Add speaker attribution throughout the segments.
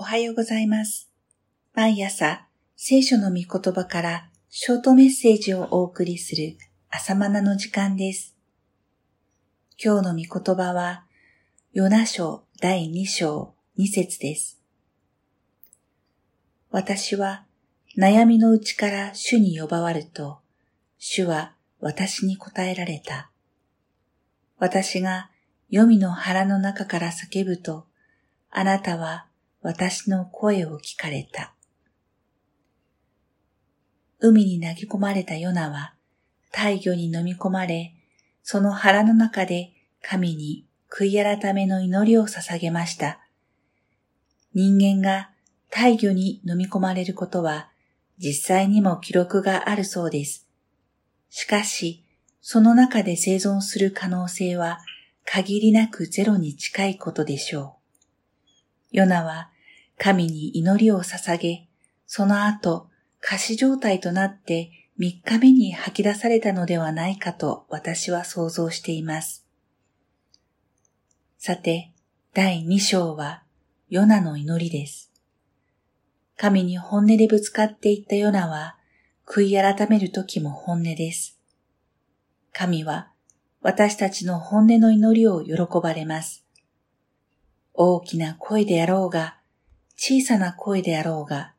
Speaker 1: おはようございます。毎朝、聖書の御言葉からショートメッセージをお送りする朝マナの時間です。今日の御言葉は、ヨナ書第2章2節です。私は悩みのうちから主に呼ばわると、主は私に答えられた。私が黄泉の腹の中から叫ぶと、あなたは私の声を聞かれた。海に投げ込まれたヨナは大魚に飲み込まれ、その腹の中で神に悔い改めの祈りを捧げました。人間が大魚に飲み込まれることは実際にも記録があるそうです。しかし、その中で生存する可能性は限りなくゼロに近いことでしょう。ヨナは神に祈りを捧げ、その後、仮死状態となって3日目に吐き出されたのではないかと私は想像しています。さて、第2章はヨナの祈りです。神に本音でぶつかっていったヨナは、悔い改める時も本音です。神は私たちの本音の祈りを喜ばれます。大きな声であろうが、小さな声であろうが、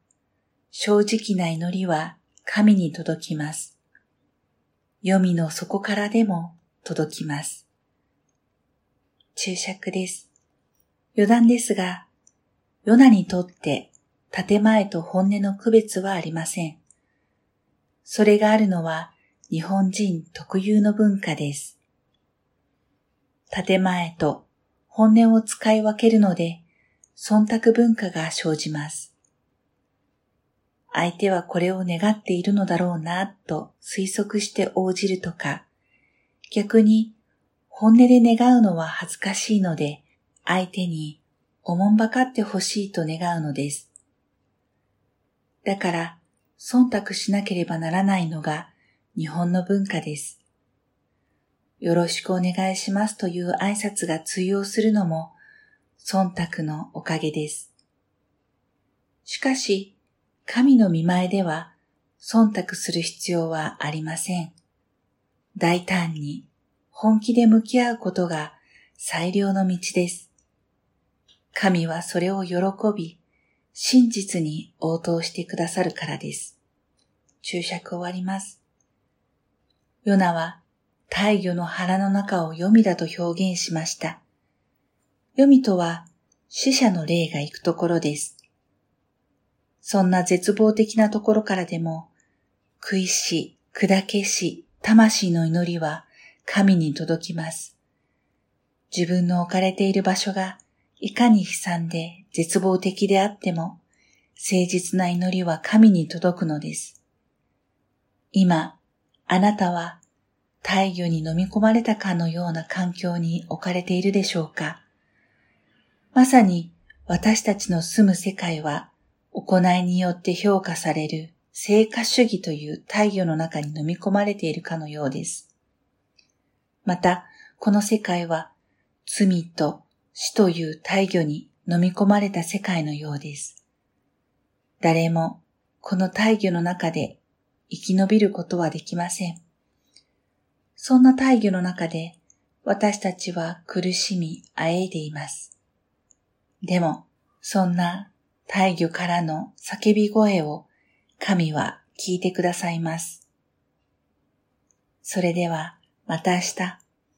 Speaker 1: 正直な祈りは神に届きます。黄泉の底からでも届きます。注釈です。余談ですが、ヨナにとって建前と本音の区別はありません。それがあるのは日本人特有の文化です。建前と本音を使い分けるので、忖度文化が生じます。相手はこれを願っているのだろうな、と推測して応じるとか、逆に本音で願うのは恥ずかしいので、相手におもんばかってほしいと願うのです。だから、忖度しなければならないのが日本の文化です。よろしくお願いしますという挨拶が通用するのも忖度のおかげです。しかし、神の見前では忖度する必要はありません。大胆に本気で向き合うことが最良の道です。神はそれを喜び、真実に応答してくださるからです。注釈終わります。ヨナは大魚の腹の中を黄泉だと表現しました。黄泉とは死者の霊が行くところです。そんな絶望的なところからでも、食いし、砕けし、魂の祈りは神に届きます。自分の置かれている場所がいかに悲惨で絶望的であっても、誠実な祈りは神に届くのです。今、あなたは大魚に飲み込まれたかのような環境に置かれているでしょうかまさに私たちの住む世界は行いによって評価される成果主義という大魚の中に飲み込まれているかのようです。また、この世界は罪と死という大魚に飲み込まれた世界のようです。誰もこの大魚の中で生き延びることはできません。そんな大魚の中で私たちは苦しみ、あえいでいます。でも、そんな大魚からの叫び声を神は聞いてくださいます。それではまた明日